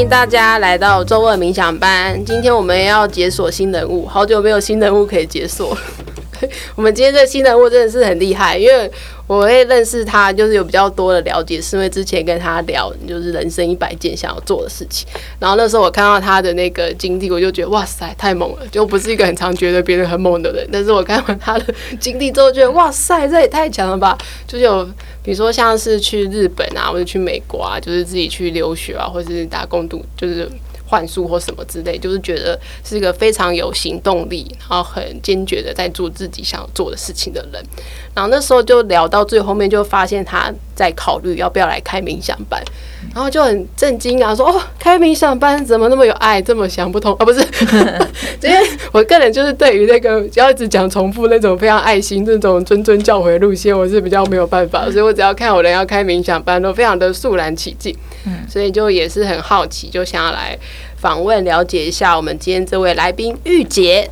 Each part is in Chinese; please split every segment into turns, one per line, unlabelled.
迎大家来到周二冥想班。今天我们要解锁新人物，好久没有新人物可以解锁。我们今天这新人物真的是很厉害，因为我会认识他，就是有比较多的了解，是因为之前跟他聊，就是人生一百件想要做的事情。然后那时候我看到他的那个经历，我就觉得哇塞，太猛了！就不是一个很常觉得别人很猛的人，但是我看完他的经历之后，觉得哇塞，这也太强了吧！就是有比如说像是去日本啊，或者去美国啊，就是自己去留学啊，或者是打工度，就是。幻术或什么之类，就是觉得是一个非常有行动力，然后很坚决的在做自己想做的事情的人。然后那时候就聊到最后面，就发现他在考虑要不要来开冥想班，然后就很震惊啊，说哦，开冥想班怎么那么有爱，这么想不通啊？不是，因为我个人就是对于那个要一直讲重复那种非常爱心、那种谆谆教诲路线，我是比较没有办法，所以我只要看有人要开冥想班，都非常的肃然起敬。所以就也是很好奇，就想要来访问了解一下我们今天这位来宾玉洁。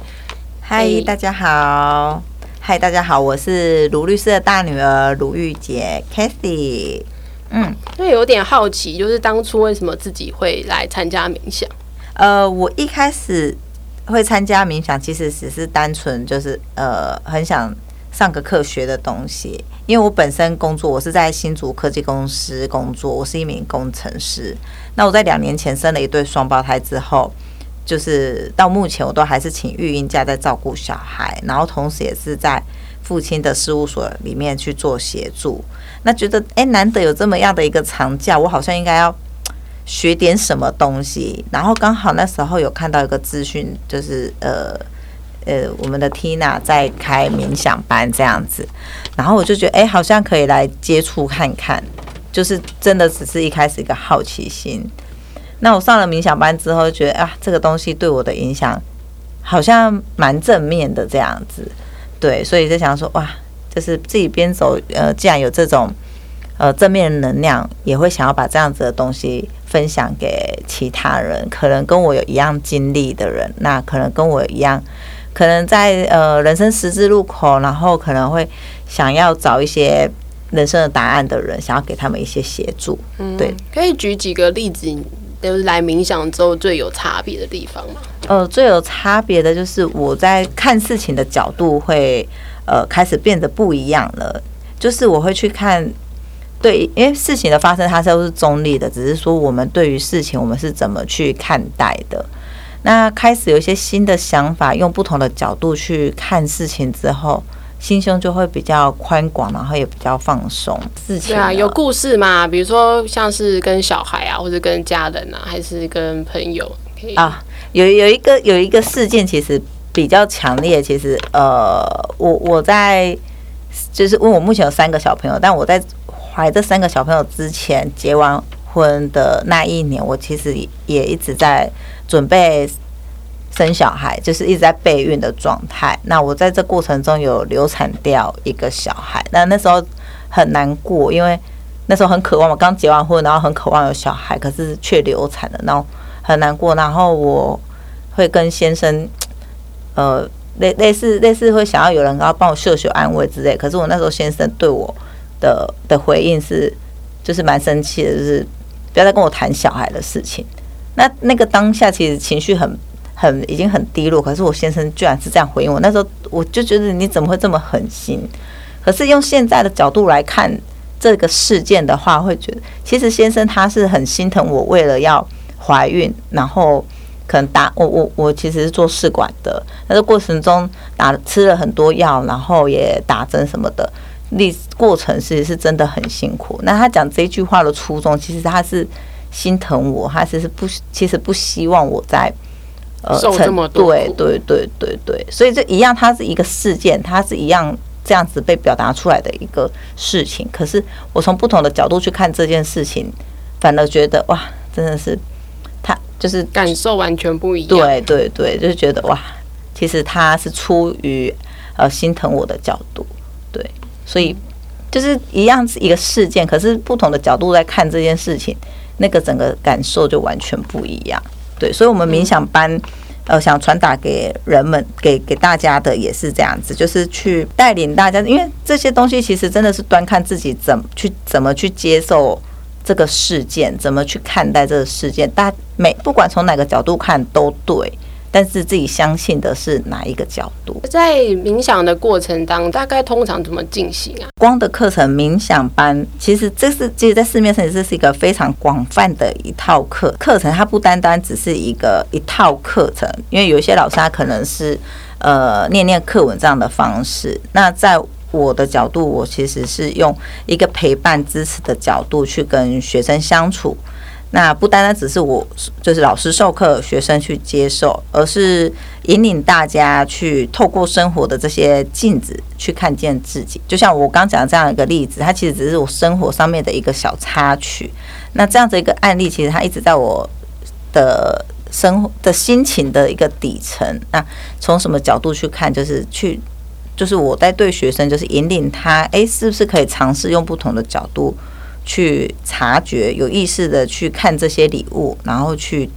嗨，大家好。嗨，大家好，我是卢律师的大女儿卢玉洁 Kathy。嗯，
那有点好奇，就是当初为什么自己会来参加冥想？
呃，我一开始会参加冥想，其实只是单纯就是呃，很想上个课学的东西。因为我本身工作，我是在新竹科技公司工作，我是一名工程师。那我在两年前生了一对双胞胎之后，就是到目前我都还是请育婴假在照顾小孩，然后同时也是在父亲的事务所里面去做协助。那觉得哎，难得有这么样的一个长假，我好像应该要学点什么东西。然后刚好那时候有看到一个资讯，就是呃。呃，我们的 Tina 在开冥想班这样子，然后我就觉得，哎，好像可以来接触看看，就是真的只是一开始一个好奇心。那我上了冥想班之后，觉得啊，这个东西对我的影响好像蛮正面的这样子，对，所以就想说，哇，就是自己边走，呃，既然有这种呃正面能量，也会想要把这样子的东西分享给其他人，可能跟我有一样经历的人，那可能跟我一样。可能在呃人生十字路口，然后可能会想要找一些人生的答案的人，想要给他们一些协助。嗯，对，
可以举几个例子，就是来冥想之后最有差别的地方吗？
呃，最有差别的就是我在看事情的角度会呃开始变得不一样了。就是我会去看，对，因为事情的发生它都是中立的，只是说我们对于事情我们是怎么去看待的。那开始有一些新的想法，用不同的角度去看事情之后，心胸就会比较宽广，然后也比较放松。事情啊，
有故事嘛？比如说像是跟小孩啊，或者跟家人啊，还是跟朋友？
啊，有有一个有一个事件，其实比较强烈。其实呃，我我在就是问我目前有三个小朋友，但我在怀这三个小朋友之前结完婚的那一年，我其实也一直在。准备生小孩，就是一直在备孕的状态。那我在这过程中有流产掉一个小孩，那那时候很难过，因为那时候很渴望，我刚结完婚，然后很渴望有小孩，可是却流产了，然后很难过。然后我会跟先生，呃，类类似类似会想要有人要帮我秀秀安慰之类。可是我那时候先生对我的的回应是，就是蛮生气的，就是不要再跟我谈小孩的事情。那那个当下其实情绪很很已经很低落，可是我先生居然是这样回应我。那时候我就觉得你怎么会这么狠心？可是用现在的角度来看这个事件的话，会觉得其实先生他是很心疼我，为了要怀孕，然后可能打我我我其实是做试管的，那个过程中打吃了很多药，然后也打针什么的，历过程其实是真的很辛苦。那他讲这句话的初衷，其实他是。心疼我，他其实不，其实不希望我在呃
受这么多。
对对对对对，所以这一样，它是一个事件，它是一样这样子被表达出来的一个事情。可是我从不同的角度去看这件事情，反而觉得哇，真的是他就是
感受完全不一样。
对对对，就是觉得哇，其实他是出于呃心疼我的角度，对，所以就是一样是一个事件，可是不同的角度在看这件事情。那个整个感受就完全不一样，对，所以，我们冥想班，呃，想传达给人们，给给大家的也是这样子，就是去带领大家，因为这些东西其实真的是端看自己怎么去怎么去接受这个事件，怎么去看待这个事件？大每不管从哪个角度看都对。但是自己相信的是哪一个角度？
在冥想的过程当中，大概通常怎么进行啊？
光的课程冥想班，其实这是其实，在市面上这是是一个非常广泛的一套课课程。它不单单只是一个一套课程，因为有一些老师他可能是呃念念课文这样的方式。那在我的角度，我其实是用一个陪伴支持的角度去跟学生相处。那不单单只是我，就是老师授课，学生去接受，而是引领大家去透过生活的这些镜子去看见自己。就像我刚讲的这样一个例子，它其实只是我生活上面的一个小插曲。那这样子一个案例，其实它一直在我的生活的心情的一个底层。那从什么角度去看，就是去，就是我在对学生，就是引领他，诶，是不是可以尝试用不同的角度？去察觉，有意识的去看这些礼物，然后去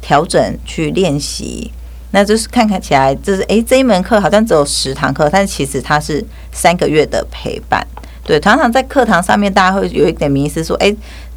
调整、去练习。那就是看看起来，就是诶，这一门课好像只有十堂课，但其实它是三个月的陪伴。对，常常在课堂上面，大家会有一点迷思，说，诶，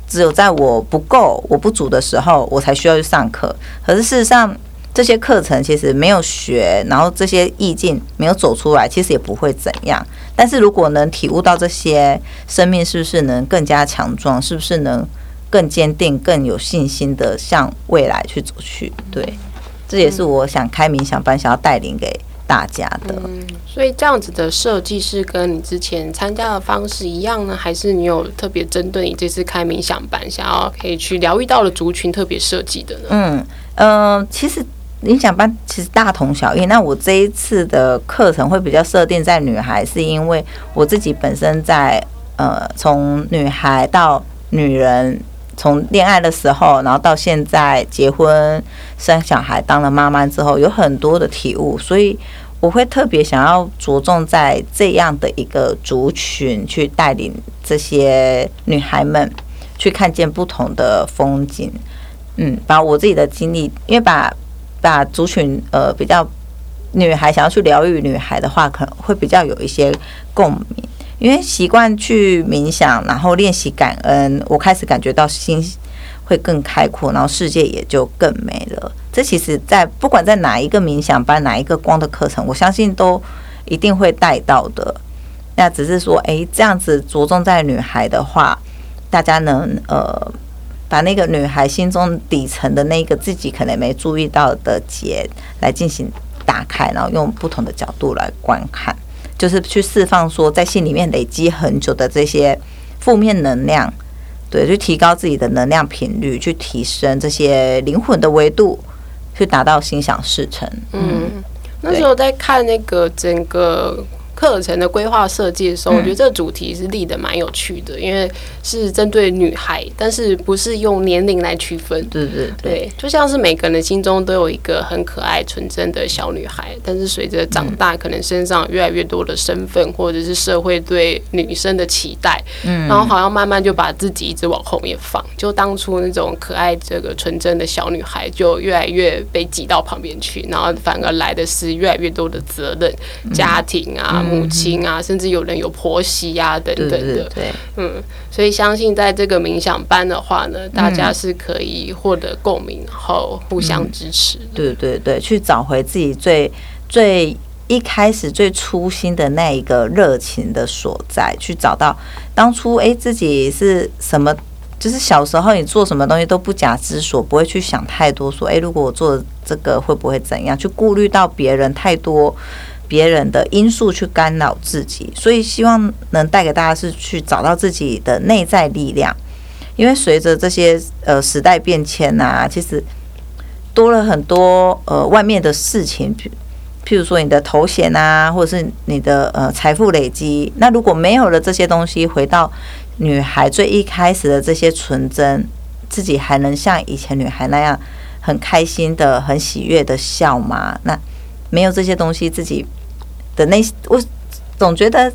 只有在我不够、我不足的时候，我才需要去上课。可是事实上，这些课程其实没有学，然后这些意境没有走出来，其实也不会怎样。但是如果能体悟到这些，生命是不是能更加强壮？是不是能更坚定、更有信心的向未来去走去？对，这也是我想开冥想班，想要带领给大家的。
嗯，所以这样子的设计是跟你之前参加的方式一样呢，还是你有特别针对你这次开冥想班，想要可以去疗愈到的族群特别设计的呢？
嗯，呃，其实。冥想班其实大同小异。那我这一次的课程会比较设定在女孩，是因为我自己本身在呃，从女孩到女人，从恋爱的时候，然后到现在结婚生小孩，当了妈妈之后，有很多的体悟，所以我会特别想要着重在这样的一个族群，去带领这些女孩们去看见不同的风景。嗯，把我自己的经历，因为把把族群呃比较女孩想要去疗愈女孩的话，可能会比较有一些共鸣，因为习惯去冥想，然后练习感恩，我开始感觉到心会更开阔，然后世界也就更美了。这其实，在不管在哪一个冥想班、哪一个光的课程，我相信都一定会带到的。那只是说，诶，这样子着重在女孩的话，大家能呃。把那个女孩心中底层的那个自己可能没注意到的结来进行打开，然后用不同的角度来观看，就是去释放说在心里面累积很久的这些负面能量，对，去提高自己的能量频率，去提升这些灵魂的维度，去达到心想事成。
嗯，那时候在看那个整个。课程的规划设计的时候，我觉得这个主题是立的蛮有趣的，因为是针对女孩，但是不是用年龄来区分。
对对
对，就像是每个人心中都有一个很可爱、纯真的小女孩，但是随着长大，可能身上越来越多的身份，或者是社会对女生的期待，嗯，然后好像慢慢就把自己一直往后面放，就当初那种可爱、这个纯真的小女孩，就越来越被挤到旁边去，然后反而来的是越来越多的责任、家庭啊。母亲啊，甚至有人有婆媳啊，等等的，对，对，对，嗯，所以相信在这个冥想班的话呢，大家是可以获得共鸣，然后互相支持，嗯。
对对对，去找回自己最最一开始最初心的那一个热情的所在，去找到当初哎自己是什么，就是小时候你做什么东西都不假思索，不会去想太多，说哎如果我做这个会不会怎样，去顾虑到别人太多。别人的因素去干扰自己，所以希望能带给大家是去找到自己的内在力量。因为随着这些呃时代变迁呐，其实多了很多呃外面的事情，譬如说你的头衔啊，或者是你的呃财富累积。那如果没有了这些东西，回到女孩最一开始的这些纯真，自己还能像以前女孩那样很开心的、很喜悦的笑吗？那没有这些东西，自己的那我总觉得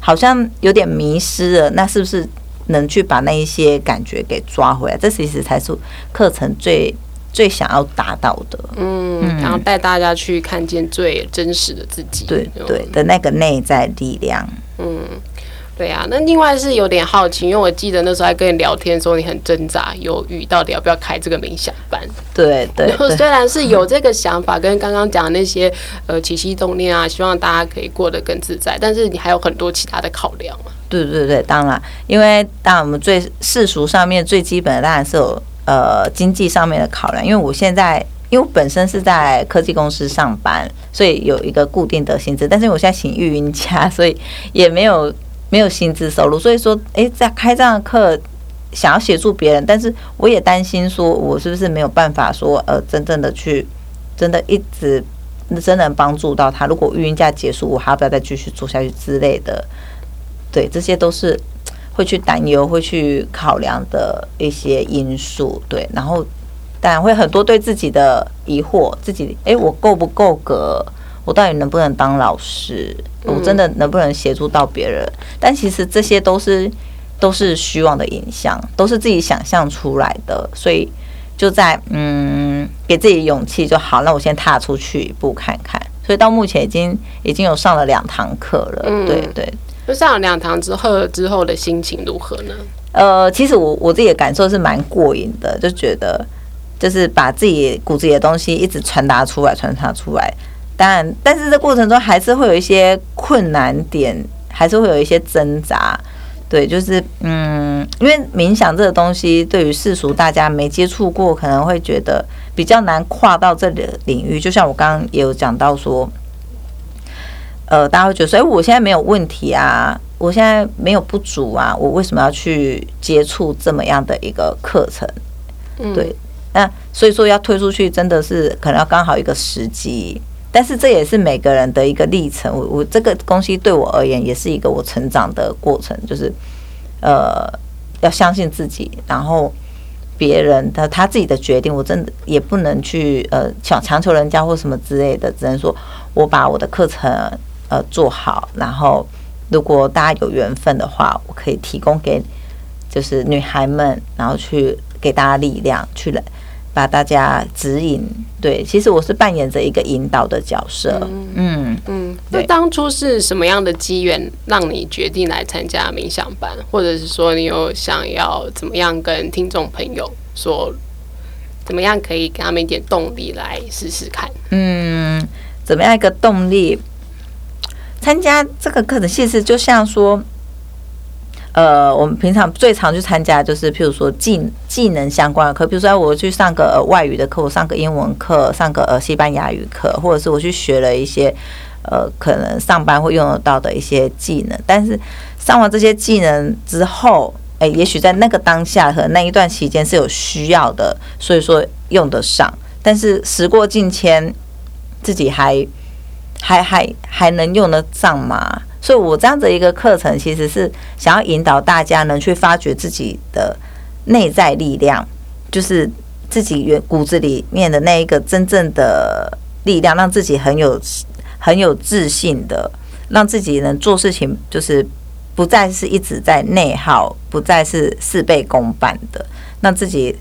好像有点迷失了。那是不是能去把那一些感觉给抓回来？这其实才是课程最最想要达到的。
嗯，然后带大家去看见最真实的自己，
对对的那个内在力量。
嗯。对啊，那另外是有点好奇，因为我记得那时候还跟你聊天说你很挣扎犹豫，到底要不要开这个冥想班。
对对，
然后虽然是有这个想法，跟刚刚讲的那些呃起心动念啊，希望大家可以过得更自在，但是你还有很多其他的考量嘛。
对对对，当然，因为当然我们最世俗上面最基本的当然是有呃经济上面的考量，因为我现在因为我本身是在科技公司上班，所以有一个固定的薪资，但是我现在请育婴假，所以也没有没有薪资收入，所以说哎，在开这样的课，想要协助别人，但是我也担心说我是不是没有办法说呃真正的去真的一直真能帮助到他，如果育婴假结束，我还要不要再继续做下去之类的。对，这些都是会去担忧、会去考量的一些因素。对，然后当然会很多对自己的疑惑，自己哎，我够不够格？我到底能不能当老师？我真的能不能协助到别人？但其实这些都是都是虚妄的影像，都是自己想象出来的。所以就在嗯，给自己勇气就好。那我先踏出去一步看看。所以到目前已经已经有上了两堂课了。对对。
就上了两堂之后，之后的心情如何呢？
呃，其实我我自己的感受是蛮过瘾的，就觉得就是把自己骨子里的东西一直传达出来，传达出来。当然，但是这过程中还是会有一些困难点，还是会有一些挣扎。对，就是嗯，因为冥想这个东西，对于世俗大家没接触过，可能会觉得比较难跨到这里的领域。就像我刚刚也有讲到说。呃，大家会觉得说，哎，我现在没有问题啊，我现在没有不足啊，我为什么要去接触这么样的一个课程？对，那所以说要推出去，真的是可能要刚好一个时机，但是这也是每个人的一个历程。我我这个东西对我而言，也是一个我成长的过程，就是呃，要相信自己，然后别人的他自己的决定，我真的也不能去呃强强求人家或什么之类的，只能说我把我的课程。呃，做好，然后如果大家有缘分的话，我可以提供给就是女孩们，然后去给大家力量，去来把大家指引。对，其实我是扮演着一个引导的角色。嗯嗯。
那当初是什么样的机缘让你决定来参加冥想班，或者是说你有想要怎么样跟听众朋友说，怎么样可以给他们一点动力来试试看？
嗯，怎么样一个动力？参加这个课程，其实就像说，呃，我们平常最常去参加，就是譬如说技技能相关的课，比如说我去上个外语的课，我上个英文课，上个呃西班牙语课，或者是我去学了一些呃可能上班会用得到的一些技能。但是上完这些技能之后，哎，也许在那个当下和那一段期间是有需要的，所以说用得上。但是时过境迁，自己还。还还还能用得上吗？所以，我这样的一个课程，其实是想要引导大家能去发掘自己的内在力量，就是自己原骨子里面的那一个真正的力量，让自己很有很有自信的，让自己能做事情，就是不再是一直在内耗，不再是事倍功半的，让自己。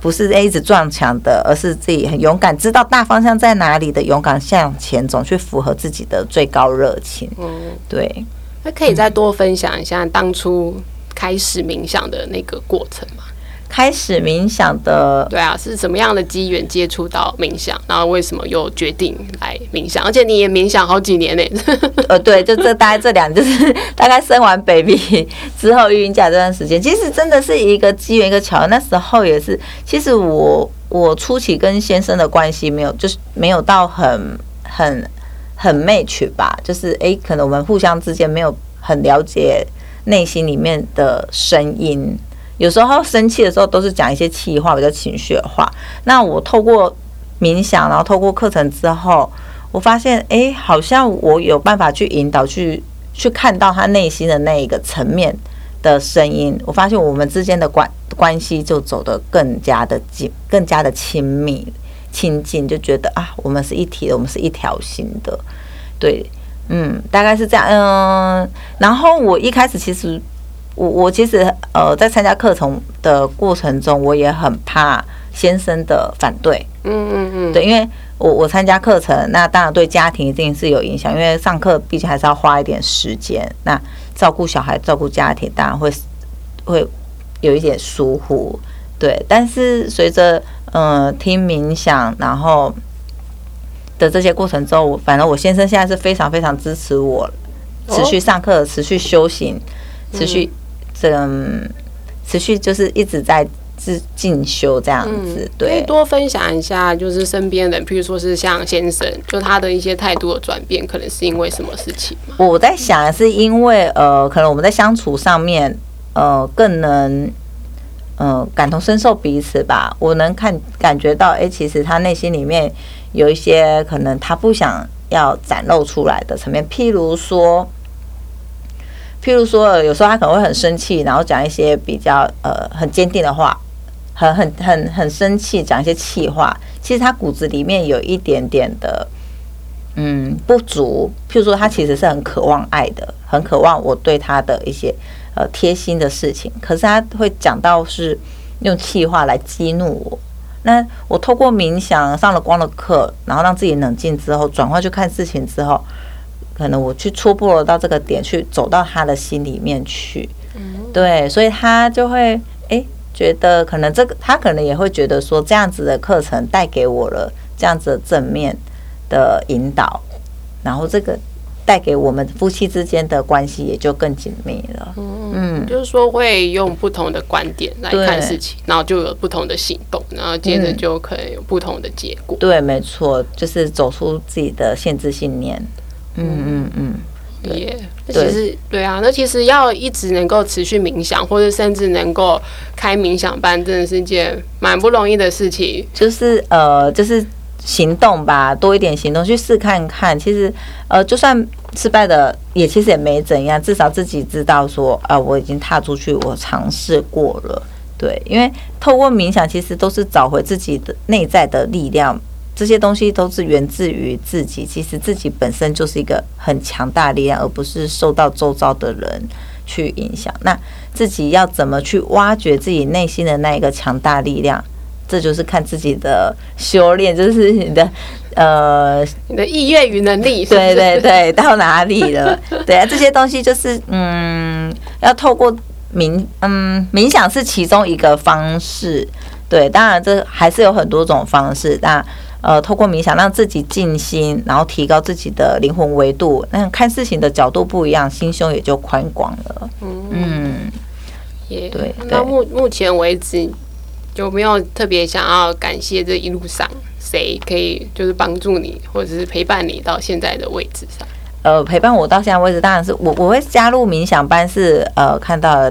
不是一直撞墙的，而是自己很勇敢，知道大方向在哪里的，勇敢向前走，去符合自己的最高热情。嗯，对。
那可以再多分享一下当初开始冥想的那个过程吗？
开始冥想的，
对啊，是什么样的机缘接触到冥想？然后为什么又决定来冥想？而且你也冥想好几年呢？
呃，对，就这大概这两，就是大概生完 baby 之后育婴假这段时间，其实真的是一个机缘一个巧合。那时候也是，其实我我初期跟先生的关系没有，就是没有到很很很 match 吧，就是哎，可能我们互相之间没有很了解内心里面的声音。有时候生气的时候都是讲一些气话，比较情绪化。那我透过冥想，然后透过课程之后，我发现，哎，好像我有办法去引导，去去看到他内心的那一个层面的声音。我发现我们之间的关关系就走得更加的紧，更加的亲密亲近，就觉得啊，我们是一体的，我们是一条心的。对，嗯，大概是这样。嗯，然后我一开始其实。我我其实呃，在参加课程的过程中，我也很怕先生的反对。嗯嗯嗯。对，因为我我参加课程，那当然对家庭一定是有影响，因为上课毕竟还是要花一点时间。那照顾小孩、照顾家庭，当然会会有一点疏忽。对，但是随着嗯、呃、听冥想，然后的这些过程之后，反正我先生现在是非常非常支持我持续上课、持续修行、持续这、嗯、持续就是一直在。自进修这样子，对。可以
多分享一下，就是身边人，譬如说是像先生，就他的一些态度的转变，可能是因为什么事情？
我在想，是因为呃，可能我们在相处上面，呃，更能呃感同身受彼此吧。我能看感觉到，哎、欸，其实他内心里面有一些可能他不想要展露出来的层面，譬如说。譬如说，有时候他可能会很生气，然后讲一些比较呃很坚定的话，很很很很生气，讲一些气话。其实他骨子里面有一点点的嗯不足。譬如说，他其实是很渴望爱的，很渴望我对他的一些呃贴心的事情。可是他会讲到是用气话来激怒我。那我透过冥想上了光的课，然后让自己冷静之后，转换去看事情之后。可能我去戳破了到这个点，去走到他的心里面去，对，所以他就会诶觉得可能这个他可能也会觉得说这样子的课程带给我了这样子的正面的引导，然后这个带给我们夫妻之间的关系也就更紧密了。嗯，
就是说会用不同的观点来看事情，然后就有不同的行动，然后接着就可以有不同的结果。
对，没错，就是走出自己的限制信念。嗯嗯嗯，
对，那其实对啊，那其实要一直能够持续冥想，或者甚至能够开冥想班，真的是一件蛮不容易的事情。
就是呃，就是行动吧，多一点行动去试看看。其实呃，就算失败的，也其实也没怎样，至少自己知道说啊、呃，我已经踏出去，我尝试过了。对，因为透过冥想，其实都是找回自己的内在的力量。这些东西都是源自于自己，其实自己本身就是一个很强大力量，而不是受到周遭的人去影响。那自己要怎么去挖掘自己内心的那一个强大力量？这就是看自己的修炼，就是你的呃，
你的意愿与能力，
对对对，到哪里了？对啊，这些东西就是嗯，要透过冥嗯冥想是其中一个方式。对，当然这还是有很多种方式。那呃，透过冥想让自己静心，然后提高自己的灵魂维度，那看事情的角度不一样，心胸也就宽广了。嗯，
也对。到目目前为止，有没有特别想要感谢这一路上谁可以就是帮助你，或者是陪伴你到现在的位置上？
呃，陪伴我到现在位置，当然是我我会加入冥想班是呃看到了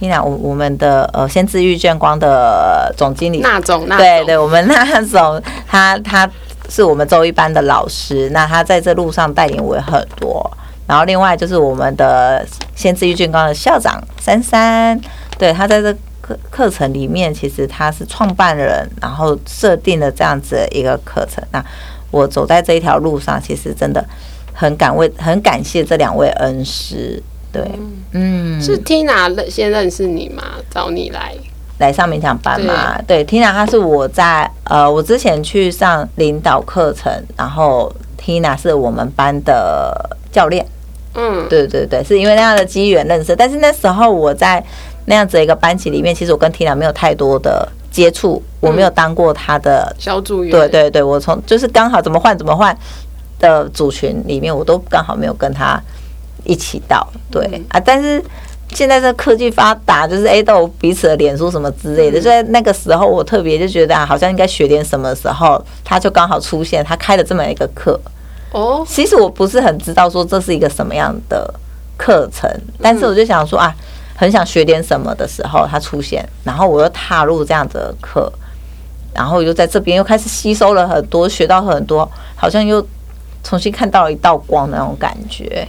Tina。我我们的呃先知遇见光的总经理，
那总，那
对对，我们那总，他他是我们周一班的老师，那他在这路上带领我很多。然后另外就是我们的先知遇见光的校长珊珊，对，他在这课课程里面，其实他是创办人，然后设定了这样子的一个课程。那我走在这一条路上，其实真的很感为很感谢这两位恩师。对，嗯，
是 Tina 先认识你吗？找你来
来上冥想班嘛？对，对，Tina 她是我在呃，我之前去上领导课程，然后 Tina 是我们班的教练。嗯，对对对，是因为那样的机缘认识。但是那时候我在那样子一个班级里面，其实我跟 Tina 没有太多的接触，我没有当过他的
小组员。
对对对，我从就是刚好怎么换怎么换的组群里面，我都刚好没有跟他。一起到对啊，但是现在这科技发达，就是 A 豆彼此的脸书什么之类的，就在那个时候我特别就觉得啊，好像应该学点什么时候，他就刚好出现，他开了这么一个课哦。其实我不是很知道说这是一个什么样的课程，但是我就想说啊，很想学点什么的时候，他出现，然后我又踏入这样的课，然后又在这边又开始吸收了很多，学到很多，好像又。重新看到了一道光的那种感觉，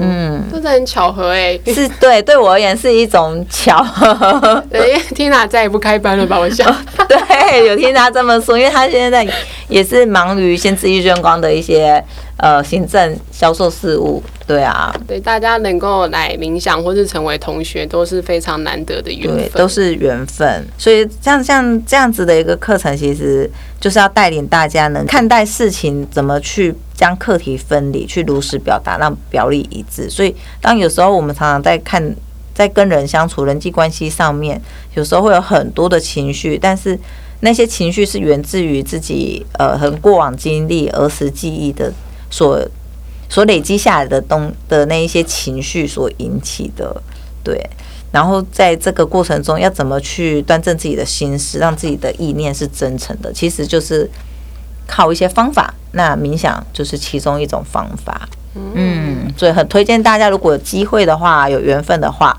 嗯，
真的很巧合哎，
是对，对我而言是一种巧合。
对，因为 Tina 再也不开班了吧？我想，
对，有听他这么说，因为他现在在也是忙于先知意愿光的一些呃行政销售事务。对啊，
对，大家能够来冥想或是成为同学都是非常难得的缘分，
都是缘分。所以像像这样子的一个课程，其实就是要带领大家能看待事情，怎么去将课题分离，去如实表达，让表里一致。所以当有时候我们常常在看，在跟人相处、人际关系上面，有时候会有很多的情绪，但是那些情绪是源自于自己呃很过往经历、儿时记忆的所。所累积下来的东的那一些情绪所引起的，对，然后在这个过程中要怎么去端正自己的心思，让自己的意念是真诚的，其实就是靠一些方法。那冥想就是其中一种方法，嗯，所以很推荐大家，如果有机会的话，有缘分的话，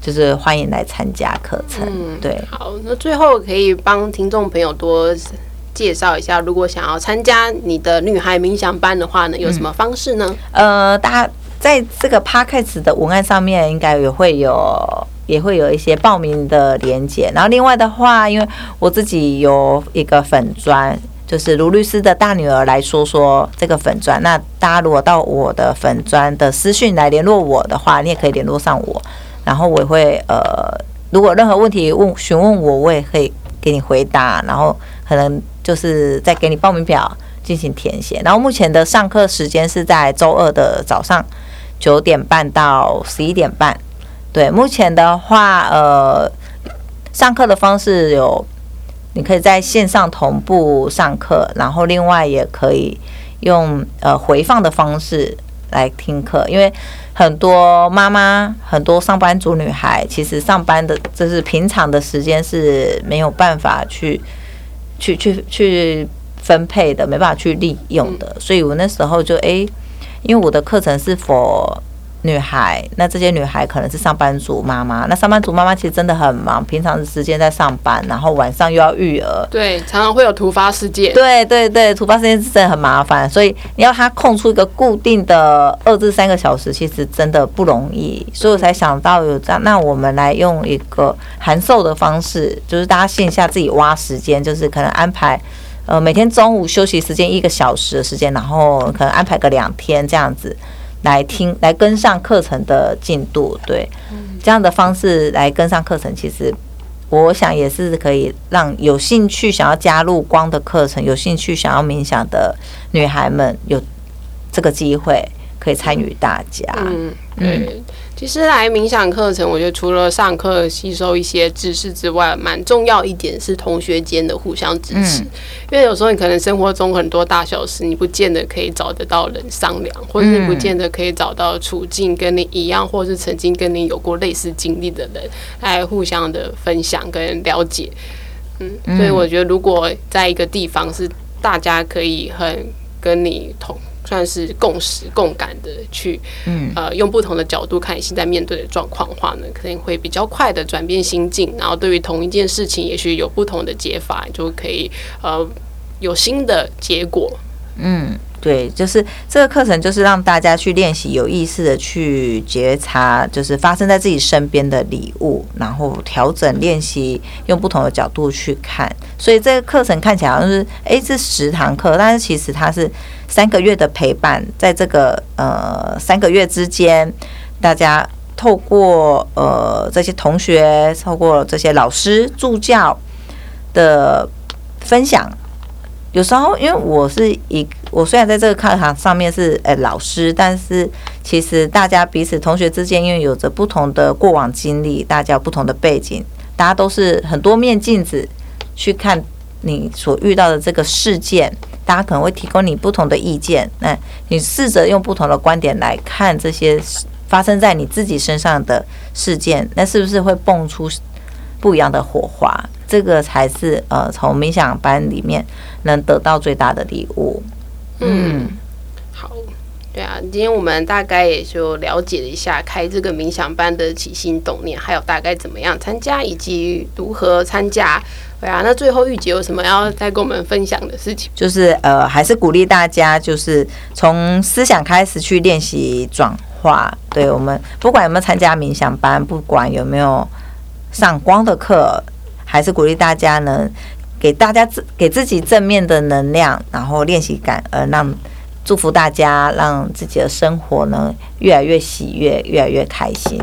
就是欢迎来参加课程。对，
好，那最后可以帮听众朋友多。介绍一下，如果想要参加你的女孩冥想班的话呢，有什么方式呢？
嗯、呃，大家在这个 podcast 的文案上面应该也会有，也会有一些报名的连接。然后另外的话，因为我自己有一个粉专，就是卢律师的大女儿来说说这个粉砖。那大家如果到我的粉砖的私讯来联络我的话，你也可以联络上我。然后我也会呃，如果任何问题问询问我，我也可以给你回答。然后可能。就是在给你报名表进行填写，然后目前的上课时间是在周二的早上九点半到十一点半。对，目前的话，呃，上课的方式有，你可以在线上同步上课，然后另外也可以用呃回放的方式来听课，因为很多妈妈、很多上班族女孩，其实上班的就是平常的时间是没有办法去。去去去分配的，没办法去利用的，所以我那时候就诶、因为我的课程是 for 女孩，那这些女孩可能是上班族妈妈，那上班族妈妈其实真的很忙，平常的时间在上班，然后晚上又要育儿，
对，常常会有突发事件，
对对对，突发事件是真的很麻烦，所以你要她空出一个固定的二至三个小时，其实真的不容易，所以我才想到有这样，那我们来用一个函授的方式，就是大家线下自己挖时间，就是可能安排。呃，每天中午休息时间一个小时的时间，然后可能安排个两天这样子来听，来跟上课程的进度。对，这样的方式来跟上课程，其实我想也是可以让有兴趣想要加入光的课程、有兴趣想要冥想的女孩们有这个机会可以参与大家。嗯，
对。其实来冥想课程，我觉得除了上课吸收一些知识之外，蛮重要一点是同学间的互相支持。嗯、因为有时候你可能生活中很多大小事，你不见得可以找得到人商量，或者你不见得可以找到处境跟你一样，或是曾经跟你有过类似经历的人来互相的分享跟了解。嗯，所以我觉得如果在一个地方是大家可以很跟你同。算是共识、共感的去，嗯，呃，用不同的角度看你现在面对的状况的话呢，可能会比较快的转变心境，然后对于同一件事情，也许有不同的解法，就可以呃有新的结果，嗯。
对，就是这个课程，就是让大家去练习有意识的去觉察，就是发生在自己身边的礼物，然后调整练习，用不同的角度去看。所以这个课程看起来好像是，诶，是十堂课，但是其实它是三个月的陪伴，在这个呃三个月之间，大家透过呃这些同学，透过这些老师助教的分享。有时候，因为我是一，我虽然在这个课堂上面是诶、老师，但是其实大家彼此同学之间，因为有着不同的过往经历，大家有不同的背景，大家都是很多面镜子去看你所遇到的这个事件，大家可能会提供你不同的意见，那你试着用不同的观点来看这些发生在你自己身上的事件，那是不是会蹦出不一样的火花？这个才是呃，从冥想班里面能得到最大的礼物。
嗯，好，对啊，今天我们大概也就了解了一下开这个冥想班的起心动念，还有大概怎么样参加，以及如何参加。对啊，那最后玉姐有什么要再跟我们分享的事情？
就是呃，还是鼓励大家，就是从思想开始去练习转化。对，我们不管有没有参加冥想班，不管有没有上光的课。还是鼓励大家呢，给大家自给自己正面的能量，然后练习感恩，让祝福大家，让自己的生活呢越来越喜悦，越来越开心，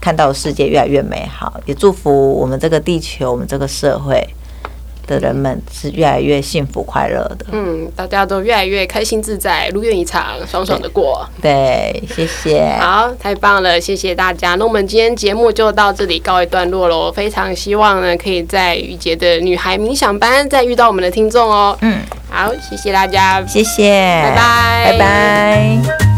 看到世界越来越美好，也祝福我们这个地球，我们这个社会。的人们是越来越幸福快乐的，
嗯，大家都越来越开心自在，如愿以偿，爽爽的过。
对，谢谢。
好，太棒了，谢谢大家。那我们今天节目就到这里告一段落喽。非常希望呢，可以在雨洁的女孩冥想班再遇到我们的听众哦。嗯，好，谢谢大家，
谢谢，拜
拜，拜拜。